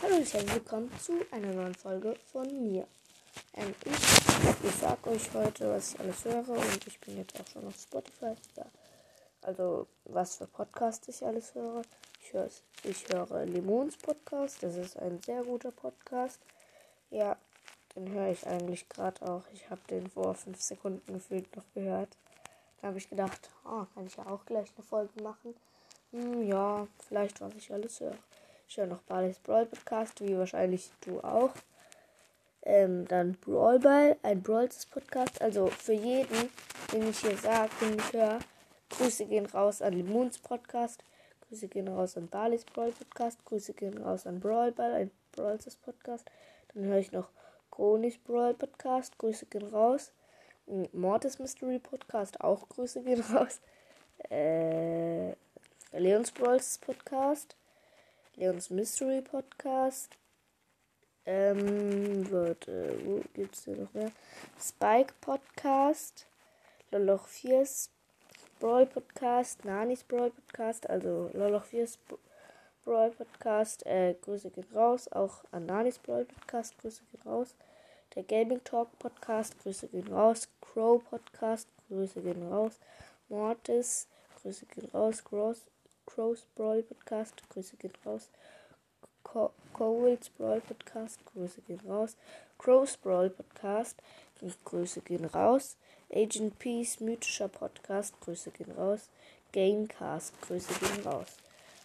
Hallo und herzlich willkommen zu einer neuen Folge von mir. Ähm, ich ich sage euch heute, was ich alles höre und ich bin jetzt auch schon auf Spotify. Ja. Also, was für Podcasts ich alles höre. Ich, höre, ich höre Limons Podcast, das ist ein sehr guter Podcast. Ja, den höre ich eigentlich gerade auch. Ich habe den vor fünf Sekunden gefühlt noch gehört. Da habe ich gedacht, oh, kann ich ja auch gleich eine Folge machen. Hm, ja, vielleicht was ich alles höre. Ich höre noch Barley's Brawl Podcast, wie wahrscheinlich du auch. Ähm, dann Brawl Ball, ein Brawls Podcast. Also für jeden, den ich hier sage, den ich höre, Grüße gehen raus an Limons Podcast. Grüße gehen raus an Barley's Brawl Podcast. Grüße gehen raus an Brawl Ball, ein Brawls Podcast. Dann höre ich noch Chronis Brawl Podcast. Grüße gehen raus. Mortis Mystery Podcast. Auch Grüße gehen raus. Äh, Leons Brawls Podcast. Leons Mystery Podcast. Ähm, warte, wo gibt's denn noch mehr? Spike Podcast. Loloch 4's Brawl Podcast. Nanis Brawl Podcast. Also Loloch 4's Brawl Podcast. Äh, Grüße gehen raus. Auch an Nanis Brawl Podcast. Grüße gehen raus. Der Gaming Talk Podcast. Grüße gehen raus. Crow Podcast. Grüße gehen raus. Mortis. Grüße gehen raus. Cross Crows Brawl Podcast, Grüße gehen raus. Coles Brawl Podcast, Grüße gehen raus. Crows Brawl Podcast, Grüße gehen raus. Agent Peace mythischer Podcast, Grüße gehen raus. Gamecast, Grüße gehen raus.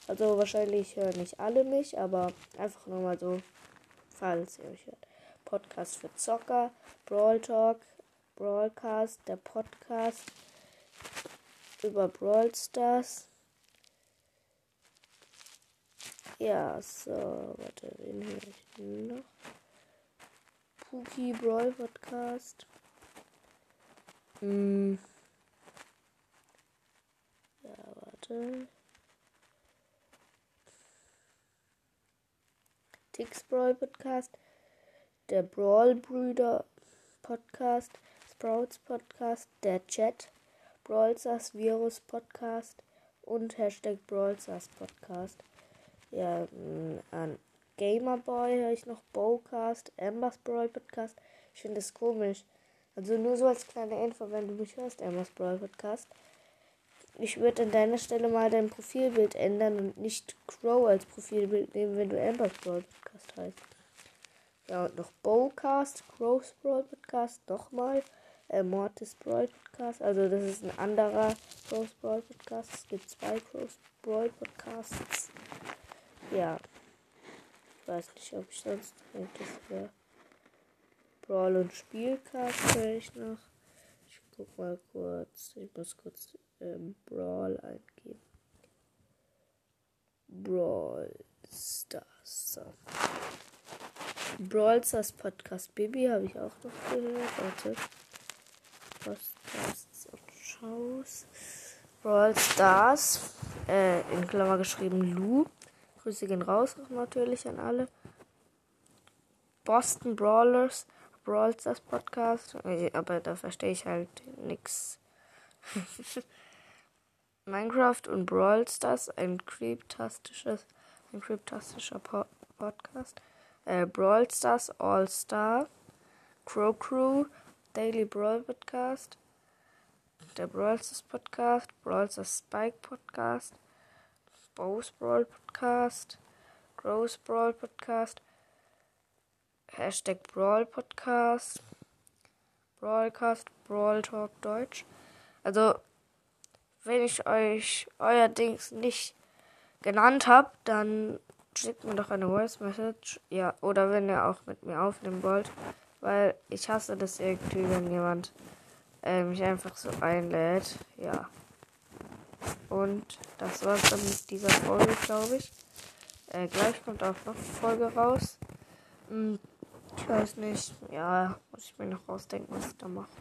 Also wahrscheinlich hören nicht alle mich, aber einfach nur mal so, falls ihr euch hört. Podcast für Zocker, Brawl Talk, Brawlcast, der Podcast über Brawl Stars. Ja, so, warte, wen höre ich noch? Pookie Brawl Podcast. Hm. Ja, warte. Tix Brawl Podcast. Der Brawl Brüder Podcast. Sprouts Podcast. Der Chat. Brawlstars Virus Podcast. Und Hashtag Brawlstars Podcast. Ja, mm, an Gamerboy höre ich noch Bowcast, Ambers Brawl Podcast. Ich finde das komisch. Also nur so als kleine Info, wenn du mich hörst, Ambers Brawl Podcast. Ich würde an deiner Stelle mal dein Profilbild ändern und nicht Crow als Profilbild nehmen, wenn du Ambers Brawl Podcast heißt. Ja, und noch Bowcast, Crow's Brawl Podcast, nochmal. Äh, Mortis Brawl Podcast. Also das ist ein anderer Crow's Brawl Podcast. Es gibt zwei Crow's Brawl Podcasts. Ja. Ich weiß nicht, ob ich sonst das wäre. Brawl und Spielcast höre ich noch. Ich guck mal kurz. Ich muss kurz ähm, Brawl eingeben. Brawl Stars. So. Brawl Stars Podcast Baby habe ich auch noch gehört. Warte. Podcasts und Shows. Brawl Stars. Äh, in Klammer geschrieben Lu. Grüße gehen raus natürlich an alle. Boston Brawlers, Brawl Stars Podcast. Aber da verstehe ich halt nichts. Minecraft und Brawl Stars, ein kryptastisches, ein kryptastischer po Podcast. Äh, Brawl All Star. Crow Crew, Daily Brawl Podcast. Der Brawl Stars Podcast, Brawl Stars Spike Podcast. Bows Brawl Podcast, Gross Brawl Podcast, Hashtag Brawl Podcast, Brawlcast, Brawl Talk Deutsch. Also, wenn ich euch euer Dings nicht genannt habe, dann schickt mir doch eine Voice Message. Ja, oder wenn ihr auch mit mir aufnehmen wollt. Weil ich hasse das irgendwie, wenn jemand äh, mich einfach so einlädt. Ja. Und das war's dann mit dieser Folge, glaube ich. Äh, gleich kommt auch noch eine Folge raus. Hm, ich weiß nicht. Ja, muss ich mir noch rausdenken, was ich da mache.